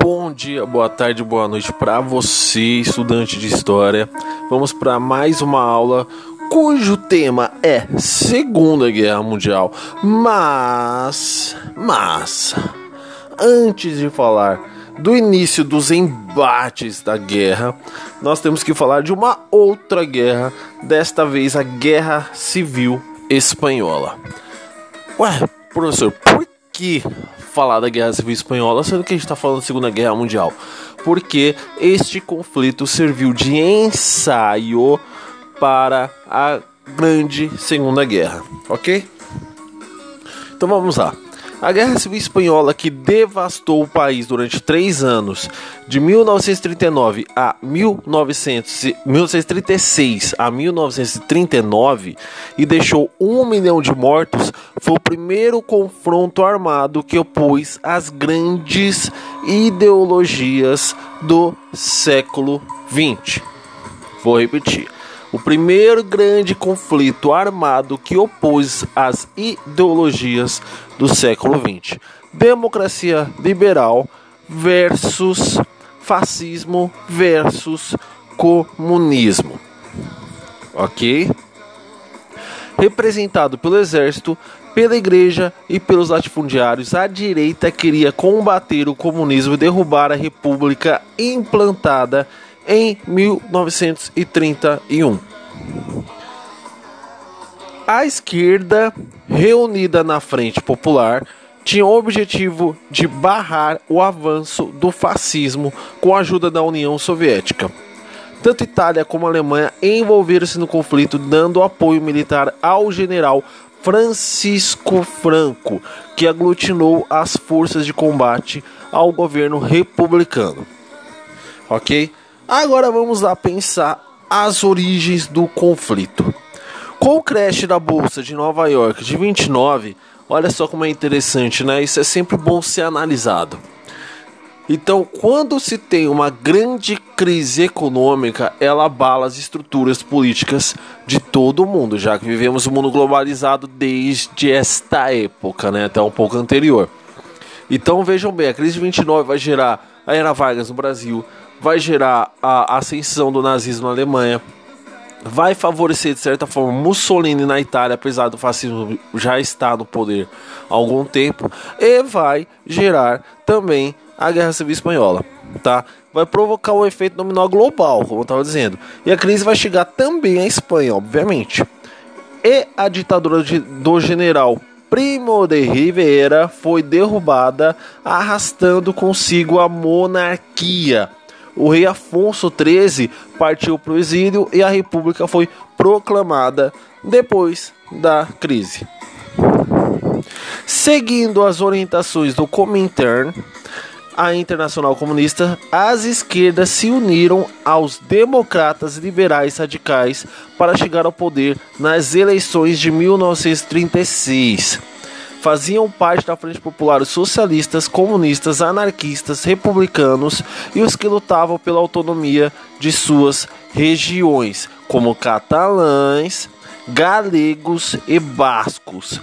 Bom dia, boa tarde, boa noite para você, estudante de história. Vamos para mais uma aula cujo tema é Segunda Guerra Mundial. Mas, mas, antes de falar do início dos embates da guerra, nós temos que falar de uma outra guerra, desta vez a Guerra Civil Espanhola. Ué, professor, por que falar da Guerra Civil Espanhola sendo que a gente está falando da Segunda Guerra Mundial? Porque este conflito serviu de ensaio para a Grande Segunda Guerra, ok? Então vamos lá. A Guerra Civil Espanhola, que devastou o país durante três anos, de 1939 a 1900, 1936 a 1939, e deixou um milhão de mortos, foi o primeiro confronto armado que opôs as grandes ideologias do século XX. Vou repetir o primeiro grande conflito armado que opôs as ideologias do século XX: democracia liberal versus fascismo versus comunismo. Ok? Representado pelo exército, pela igreja e pelos latifundiários, a direita queria combater o comunismo e derrubar a república implantada em 1931. A esquerda, reunida na Frente Popular, tinha o objetivo de barrar o avanço do fascismo com a ajuda da União Soviética. Tanto Itália como Alemanha envolveram-se no conflito, dando apoio militar ao general Francisco Franco, que aglutinou as forças de combate ao governo republicano. Ok? Agora vamos lá pensar as origens do conflito. Com o crash da bolsa de Nova York de 29, olha só como é interessante, né? Isso é sempre bom ser analisado. Então, quando se tem uma grande crise econômica, ela abala as estruturas políticas de todo o mundo, já que vivemos um mundo globalizado desde esta época, né, até um pouco anterior. Então, vejam bem, a crise de 29 vai gerar a era Vargas no Brasil, vai gerar a ascensão do nazismo na Alemanha, vai favorecer de certa forma Mussolini na Itália, apesar do fascismo já estar no poder há algum tempo, e vai gerar também a Guerra Civil Espanhola, tá? Vai provocar um efeito nominal global, como eu estava dizendo, e a crise vai chegar também à Espanha, obviamente. E a ditadura de, do general Primo de Rivera foi derrubada, arrastando consigo a monarquia o rei Afonso XIII partiu para o exílio e a república foi proclamada depois da crise. Seguindo as orientações do Comintern, a Internacional Comunista, as esquerdas se uniram aos democratas liberais radicais para chegar ao poder nas eleições de 1936 faziam parte da Frente Popular os socialistas, comunistas, anarquistas, republicanos e os que lutavam pela autonomia de suas regiões, como catalães, galegos e bascos.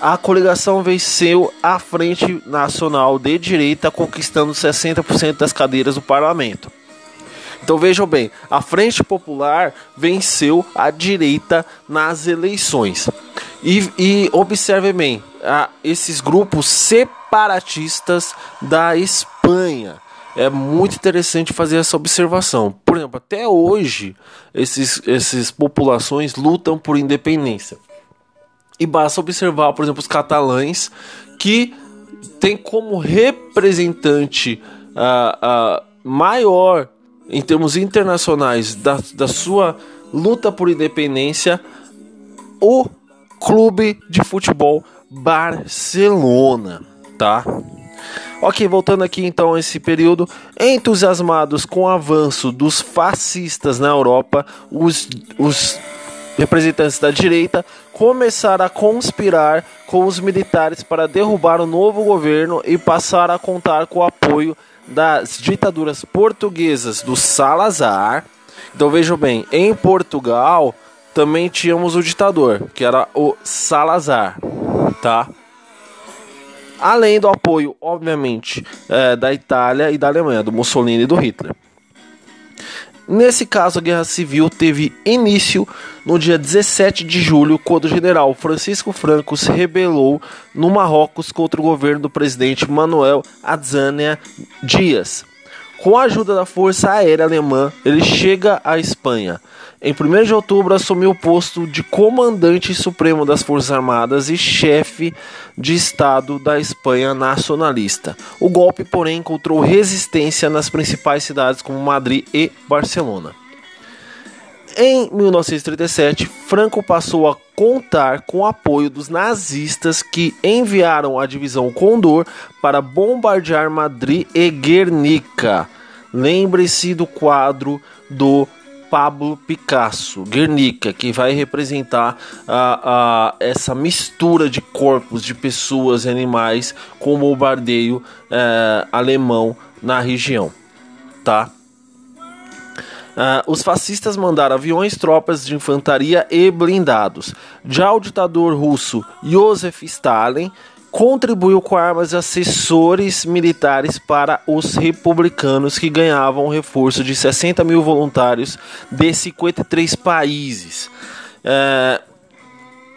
A coligação venceu a Frente Nacional de Direita, conquistando 60% das cadeiras do parlamento. Então vejam bem, a Frente Popular venceu a direita nas eleições. E, e observe bem, a, esses grupos separatistas da Espanha. É muito interessante fazer essa observação. Por exemplo, até hoje, esses, essas populações lutam por independência. E basta observar, por exemplo, os catalães, que tem como representante uh, uh, maior em termos internacionais da, da sua luta por independência o Clube de Futebol Barcelona, tá? Ok, voltando aqui então a esse período, entusiasmados com o avanço dos fascistas na Europa, os, os representantes da direita começaram a conspirar com os militares para derrubar o novo governo e passar a contar com o apoio das ditaduras portuguesas do Salazar. Então vejam bem, em Portugal também tínhamos o ditador, que era o Salazar, tá? além do apoio, obviamente, é, da Itália e da Alemanha, do Mussolini e do Hitler. Nesse caso, a Guerra Civil teve início no dia 17 de julho, quando o general Francisco Franco se rebelou no Marrocos contra o governo do presidente Manuel Adzania Dias. Com a ajuda da Força Aérea Alemã, ele chega à Espanha. Em 1 de outubro, assumiu o posto de comandante supremo das Forças Armadas e chefe de Estado da Espanha nacionalista. O golpe, porém, encontrou resistência nas principais cidades como Madrid e Barcelona. Em 1937, Franco passou a contar com o apoio dos nazistas que enviaram a divisão Condor para bombardear Madrid e Guernica. Lembre-se do quadro do Pablo Picasso, Guernica, que vai representar a, essa mistura de corpos de pessoas e animais com o bombardeio é, alemão na região, tá? Uh, os fascistas mandaram aviões, tropas de infantaria e blindados. Já o ditador russo Joseph Stalin contribuiu com armas e assessores militares para os republicanos que ganhavam um reforço de 60 mil voluntários de 53 países. É,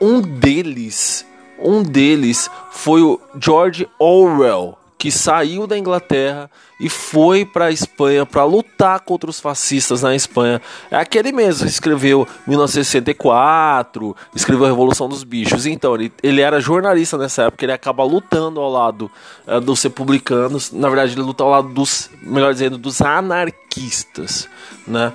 um deles, um deles foi o George Orwell, que saiu da Inglaterra e foi para a Espanha para lutar contra os fascistas na Espanha. É aquele mesmo, escreveu 1964, escreveu a Revolução dos Bichos. Então, ele, ele era jornalista nessa época, ele acaba lutando ao lado uh, dos republicanos. Na verdade, ele luta ao lado dos, melhor dizendo, dos anarquistas, né?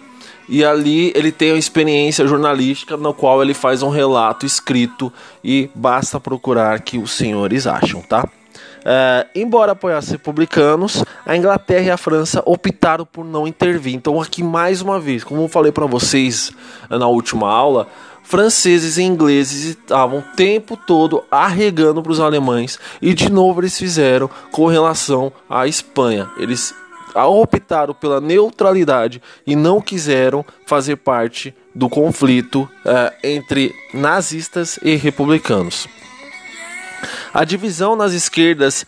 E ali ele tem uma experiência jornalística no qual ele faz um relato escrito e basta procurar que os senhores acham, tá? Uh, embora apoiassem republicanos, a Inglaterra e a França optaram por não intervir. Então, aqui mais uma vez, como eu falei para vocês na última aula, franceses e ingleses estavam o tempo todo arregando para os alemães e de novo eles fizeram com relação à Espanha. Eles optaram pela neutralidade e não quiseram fazer parte do conflito uh, entre nazistas e republicanos. A divisão nas esquerdas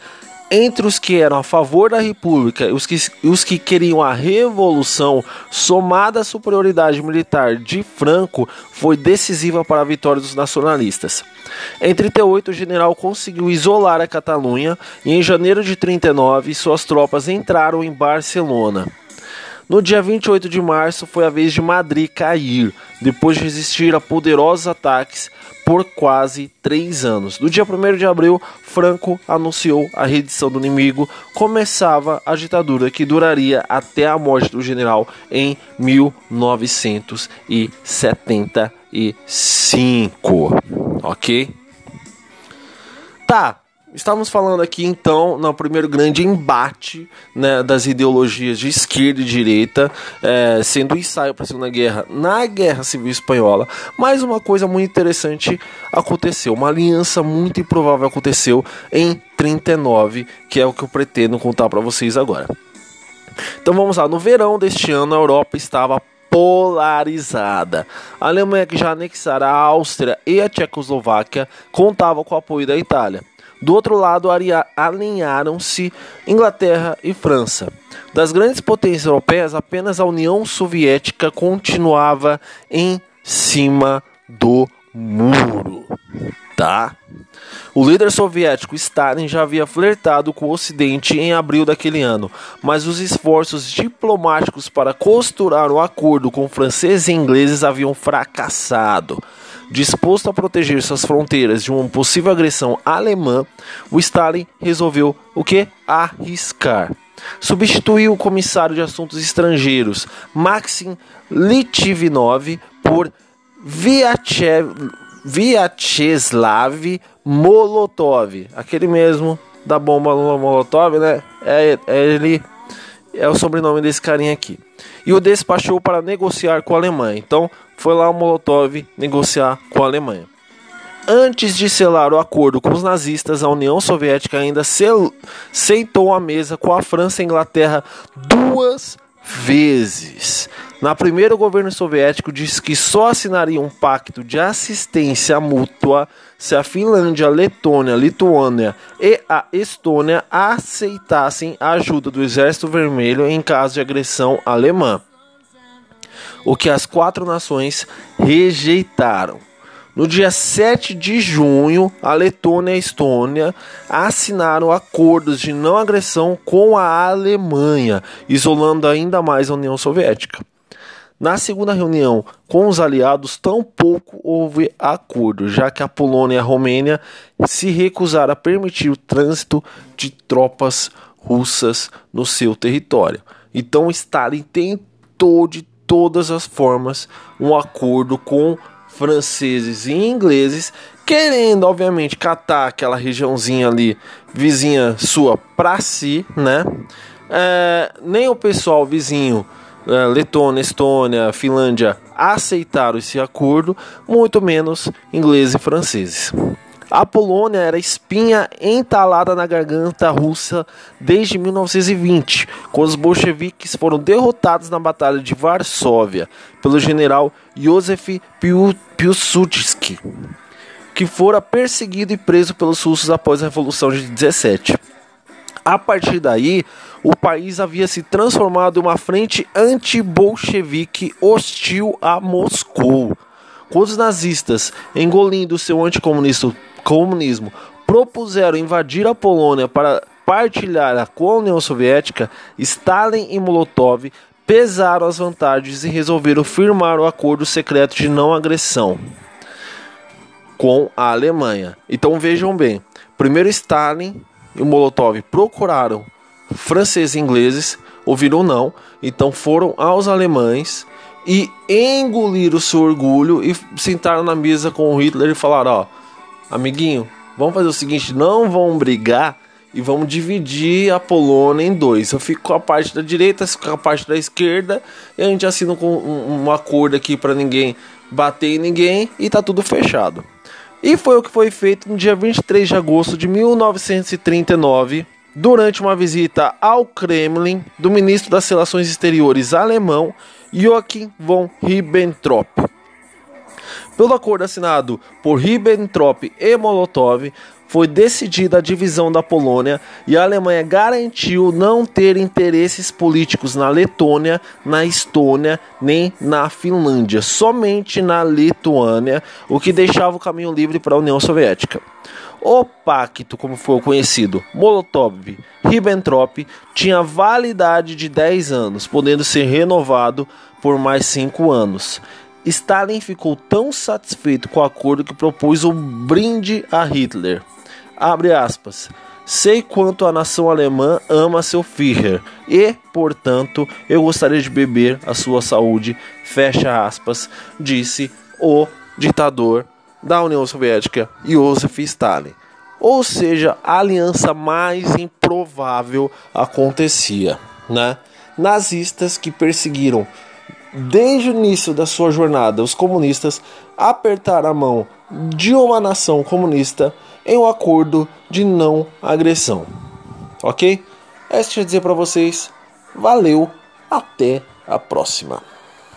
entre os que eram a favor da República e os que, os que queriam a revolução, somada à superioridade militar de Franco, foi decisiva para a vitória dos nacionalistas. Em 38, o general conseguiu isolar a Catalunha e em janeiro de 39 suas tropas entraram em Barcelona. No dia 28 de março foi a vez de Madrid cair, depois de resistir a poderosos ataques por quase três anos. No dia 1 de abril, Franco anunciou a redição do inimigo, começava a ditadura que duraria até a morte do general em 1975. Ok? Tá, Estamos falando aqui então no primeiro grande embate né, das ideologias de esquerda e direita, é, sendo o ensaio para a Segunda Guerra na Guerra Civil Espanhola. Mas uma coisa muito interessante aconteceu, uma aliança muito improvável aconteceu em 39, que é o que eu pretendo contar para vocês agora. Então vamos lá, no verão deste ano a Europa estava polarizada. A Alemanha, que já anexara a Áustria e a Tchecoslováquia, contava com o apoio da Itália. Do outro lado, alinharam-se Inglaterra e França. Das grandes potências europeias, apenas a União Soviética continuava em cima do muro. Tá? O líder soviético Stalin já havia flertado com o Ocidente em abril daquele ano, mas os esforços diplomáticos para costurar um acordo com franceses e ingleses haviam fracassado. Disposto a proteger suas fronteiras de uma possível agressão alemã, o Stalin resolveu o que? Arriscar. Substituiu o comissário de assuntos estrangeiros Maxim Litvinov por Vyacheslav Molotov, aquele mesmo da bomba Molotov, né? É, é ele é o sobrenome desse carinha aqui. E o despachou para negociar com a Alemanha. Então, foi lá o Molotov negociar com a Alemanha. Antes de selar o acordo com os nazistas, a União Soviética ainda sentou à mesa com a França e a Inglaterra duas vezes. Na primeira, o governo soviético disse que só assinaria um pacto de assistência mútua se a Finlândia, a Letônia, a Lituânia e a Estônia aceitassem a ajuda do Exército Vermelho em caso de agressão alemã. O que as quatro nações rejeitaram. No dia 7 de junho, a Letônia e a Estônia assinaram acordos de não agressão com a Alemanha, isolando ainda mais a União Soviética. Na segunda reunião com os aliados, tampouco houve acordo, já que a Polônia e a Romênia se recusaram a permitir o trânsito de tropas russas no seu território. Então, Stalin tentou de todas as formas um acordo com franceses e ingleses, querendo, obviamente, catar aquela regiãozinha ali, vizinha sua, para si, né? É, nem o pessoal vizinho, é, Letônia, Estônia, Finlândia, aceitaram esse acordo, muito menos ingleses e franceses. A Polônia era espinha entalada na garganta russa desde 1920, quando os bolcheviques foram derrotados na Batalha de Varsóvia pelo general Józef Piłsudski, que fora perseguido e preso pelos russos após a Revolução de 17. A partir daí, o país havia se transformado em uma frente anti-bolchevique hostil a Moscou. Quando os nazistas, engolindo seu anticomunismo, propuseram invadir a Polônia para partilhar com a União Soviética, Stalin e Molotov pesaram as vantagens e resolveram firmar o acordo secreto de não agressão com a Alemanha. Então vejam bem, primeiro Stalin e Molotov procuraram franceses e ingleses, ouviram não, então foram aos alemães e engoliram o seu orgulho e sentaram na mesa com Hitler e falaram: ó, amiguinho, vamos fazer o seguinte, não vão brigar e vamos dividir a Polônia em dois. Eu fico com a parte da direita, você com a parte da esquerda e a gente assina com um, um acordo aqui para ninguém bater em ninguém e tá tudo fechado. E foi o que foi feito no dia 23 de agosto de 1939 durante uma visita ao Kremlin do ministro das Relações Exteriores alemão Joachim von Ribbentrop. Pelo acordo assinado por Ribbentrop e Molotov, foi decidida a divisão da Polônia e a Alemanha garantiu não ter interesses políticos na Letônia, na Estônia nem na Finlândia, somente na Lituânia, o que deixava o caminho livre para a União Soviética. O pacto, como foi conhecido, Molotov-Ribbentrop, tinha validade de 10 anos, podendo ser renovado por mais 5 anos. Stalin ficou tão satisfeito com o acordo que propôs um brinde a Hitler. Abre aspas. Sei quanto a nação alemã ama seu Führer e, portanto, eu gostaria de beber a sua saúde. Fecha aspas, disse o ditador da União Soviética, Joseph Stalin. Ou seja, a aliança mais improvável acontecia, né? Nazistas que perseguiram desde o início da sua jornada os comunistas apertaram a mão de uma nação comunista em um acordo de não agressão. OK? É isso que eu dizer para vocês. Valeu, até a próxima.